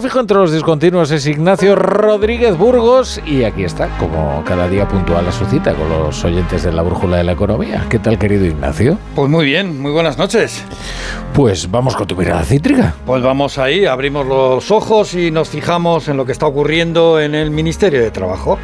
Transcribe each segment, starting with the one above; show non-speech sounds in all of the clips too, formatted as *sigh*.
fijo entre los discontinuos es Ignacio Rodríguez Burgos y aquí está, como cada día puntual a su cita con los oyentes de la Brújula de la Economía. ¿Qué tal, querido Ignacio? Pues muy bien, muy buenas noches. Pues vamos con tu mirada cítrica. Pues vamos ahí, abrimos los ojos y nos fijamos en lo que está ocurriendo en el Ministerio de Trabajo.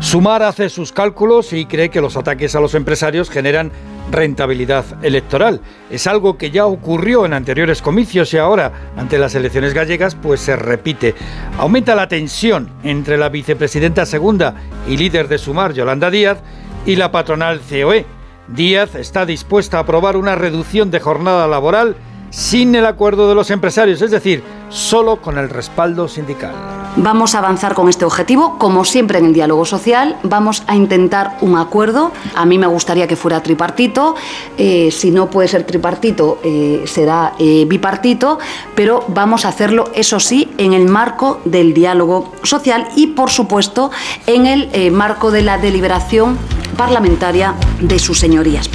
Sumar hace sus cálculos y cree que los ataques a los empresarios generan rentabilidad electoral. Es algo que ya ocurrió en anteriores comicios y ahora, ante las elecciones gallegas, pues se repite. Aumenta la tensión entre la vicepresidenta segunda y líder de Sumar, Yolanda Díaz, y la patronal COE. Díaz está dispuesta a aprobar una reducción de jornada laboral sin el acuerdo de los empresarios, es decir, solo con el respaldo sindical. Vamos a avanzar con este objetivo, como siempre en el diálogo social, vamos a intentar un acuerdo. A mí me gustaría que fuera tripartito, eh, si no puede ser tripartito, eh, será eh, bipartito, pero vamos a hacerlo, eso sí, en el marco del diálogo social y, por supuesto, en el marco de la deliberación parlamentaria de sus señorías.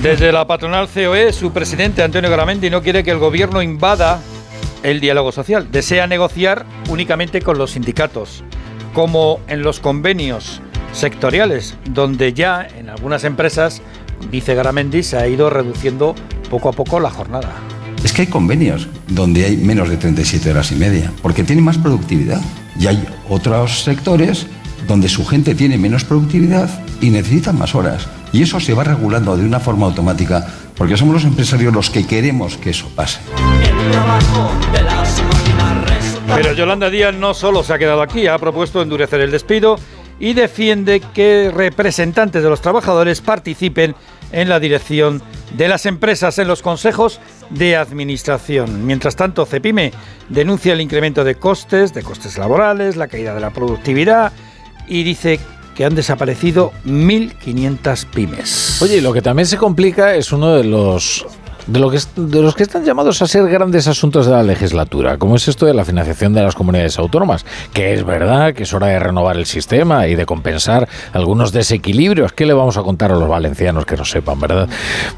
Desde la patronal COE, su presidente Antonio Garamendi no quiere que el gobierno invada el diálogo social. Desea negociar únicamente con los sindicatos, como en los convenios sectoriales, donde ya en algunas empresas, dice Garamendi, se ha ido reduciendo poco a poco la jornada. Es que hay convenios donde hay menos de 37 horas y media, porque tiene más productividad. Y hay otros sectores donde su gente tiene menos productividad y necesitan más horas. Y eso se va regulando de una forma automática, porque somos los empresarios los que queremos que eso pase. Pero Yolanda Díaz no solo se ha quedado aquí, ha propuesto endurecer el despido y defiende que representantes de los trabajadores participen en la dirección de las empresas en los consejos de administración. Mientras tanto, Cepime denuncia el incremento de costes, de costes laborales, la caída de la productividad y dice que han desaparecido 1.500 pymes. Oye, lo que también se complica es uno de los de, lo que, de los que están llamados a ser grandes asuntos de la legislatura, como es esto de la financiación de las comunidades autónomas, que es verdad que es hora de renovar el sistema y de compensar algunos desequilibrios. ¿Qué le vamos a contar a los valencianos que no sepan, verdad?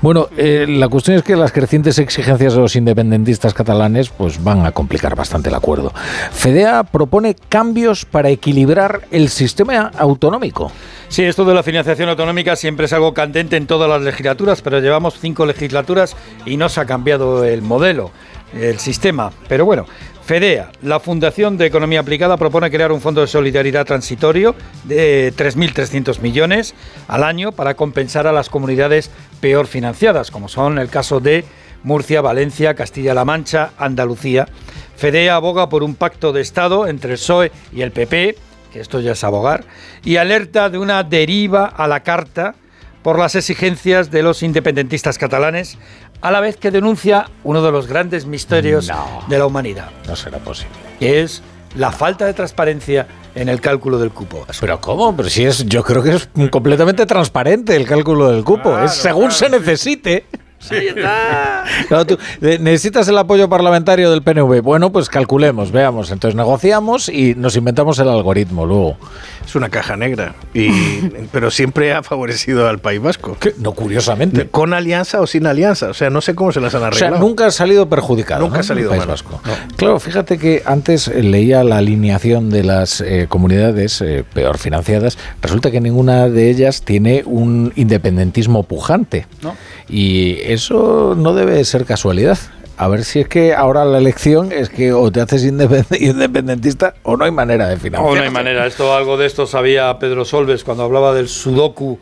Bueno, eh, la cuestión es que las crecientes exigencias de los independentistas catalanes pues van a complicar bastante el acuerdo. FEDEA propone cambios para equilibrar el sistema autonómico. Sí, esto de la financiación autonómica siempre es algo candente en todas las legislaturas, pero llevamos cinco legislaturas y no se ha cambiado el modelo, el sistema. Pero bueno, FEDEA, la Fundación de Economía Aplicada, propone crear un fondo de solidaridad transitorio de 3.300 millones al año para compensar a las comunidades peor financiadas, como son el caso de Murcia, Valencia, Castilla-La Mancha, Andalucía. FEDEA aboga por un pacto de Estado entre el PSOE y el PP que esto ya es abogar, y alerta de una deriva a la carta por las exigencias de los independentistas catalanes, a la vez que denuncia uno de los grandes misterios de la humanidad. No será posible. Que es la falta de transparencia en el cálculo del cupo. Pero ¿cómo? Pero si es, yo creo que es completamente transparente el cálculo del cupo. es según se necesite. *laughs* necesitas el apoyo parlamentario del PNV. Bueno, pues calculemos, veamos. Entonces negociamos y nos inventamos el algoritmo luego. Es una caja negra, y, *laughs* pero siempre ha favorecido al País Vasco. No, curiosamente. Con alianza o sin alianza. O sea, no sé cómo se las han arreglado. O sea, nunca ha salido perjudicado. Nunca ha salido País Vasco. Claro, fíjate que antes leía la alineación de las eh, comunidades eh, peor financiadas. Resulta que ninguna de ellas tiene un independentismo pujante. ¿No? Y eso no debe ser casualidad. A ver si es que ahora la elección es que o te haces *laughs* independentista o no hay manera de financiar. O no hay manera. Esto, algo de esto sabía Pedro Solves cuando hablaba del sudoku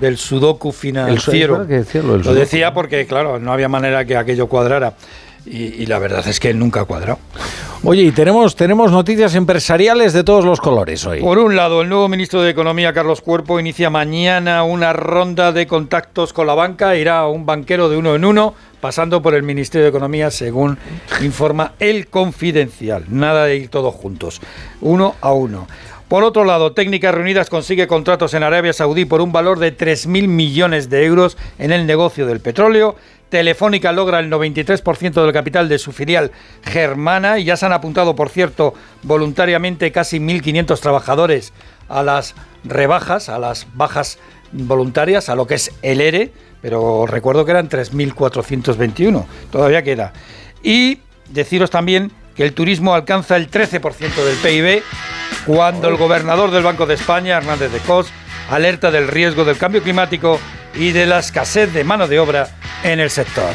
del sudoku financiero. lo decía porque, claro, no había manera que aquello cuadrara. Y, la verdad es que nunca ha cuadrado. Oye, y tenemos, tenemos noticias empresariales de todos los colores hoy. Por un lado, el nuevo ministro de Economía, Carlos Cuerpo, inicia mañana una ronda de contactos con la banca. Irá a un banquero de uno en uno, pasando por el Ministerio de Economía, según informa el Confidencial. Nada de ir todos juntos, uno a uno. Por otro lado, Técnicas Reunidas consigue contratos en Arabia Saudí por un valor de 3.000 millones de euros en el negocio del petróleo. Telefónica logra el 93% del capital de su filial germana y ya se han apuntado, por cierto, voluntariamente casi 1.500 trabajadores a las rebajas, a las bajas voluntarias, a lo que es el ERE, pero recuerdo que eran 3.421, todavía queda. Y deciros también que el turismo alcanza el 13% del PIB, cuando el gobernador del Banco de España, Hernández de Cos, alerta del riesgo del cambio climático y de la escasez de mano de obra en el sector.